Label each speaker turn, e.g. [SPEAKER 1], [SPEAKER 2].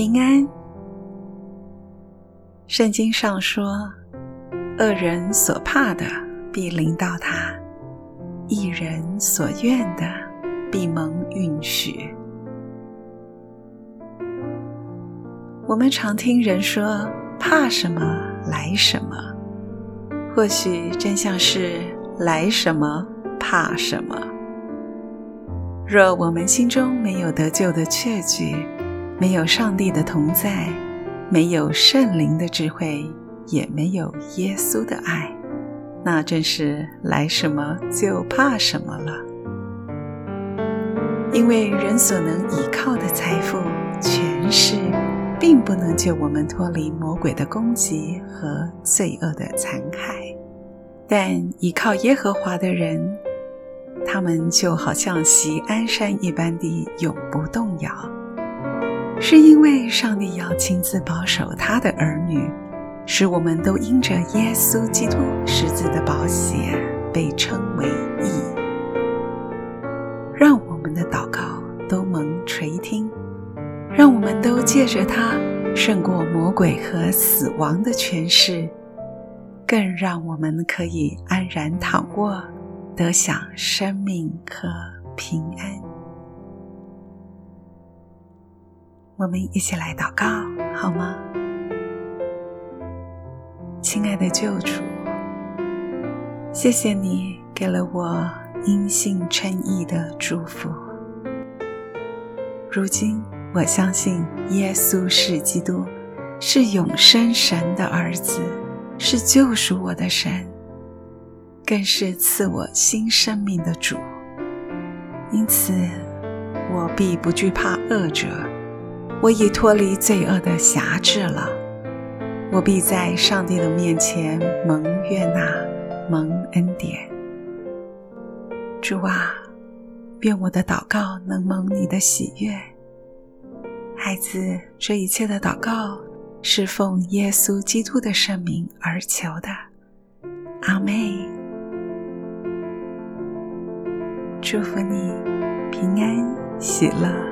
[SPEAKER 1] 平安。圣经上说，恶人所怕的必临到他，一人所愿的必蒙允许。我们常听人说，怕什么来什么，或许真相是来什么怕什么。若我们心中没有得救的确据，没有上帝的同在，没有圣灵的智慧，也没有耶稣的爱，那真是来什么就怕什么了。因为人所能依靠的财富、权势，并不能救我们脱离魔鬼的攻击和罪恶的残害，但依靠耶和华的人，他们就好像锡安山一般的永不动摇。是因为上帝要亲自保守他的儿女，使我们都因着耶稣基督十字的宝血被称为义，让我们的祷告都蒙垂听，让我们都借着他胜过魔鬼和死亡的权势，更让我们可以安然躺卧，得享生命和平安。我们一起来祷告，好吗？亲爱的救主，谢谢你给了我因信称义的祝福。如今我相信耶稣是基督，是永生神的儿子，是救赎我的神，更是赐我新生命的主。因此，我必不惧怕恶者。我已脱离罪恶的辖制了，我必在上帝的面前蒙悦纳、蒙恩典。主啊，愿我的祷告能蒙你的喜悦。孩子，这一切的祷告是奉耶稣基督的圣名而求的。阿妹。祝福你平安喜乐。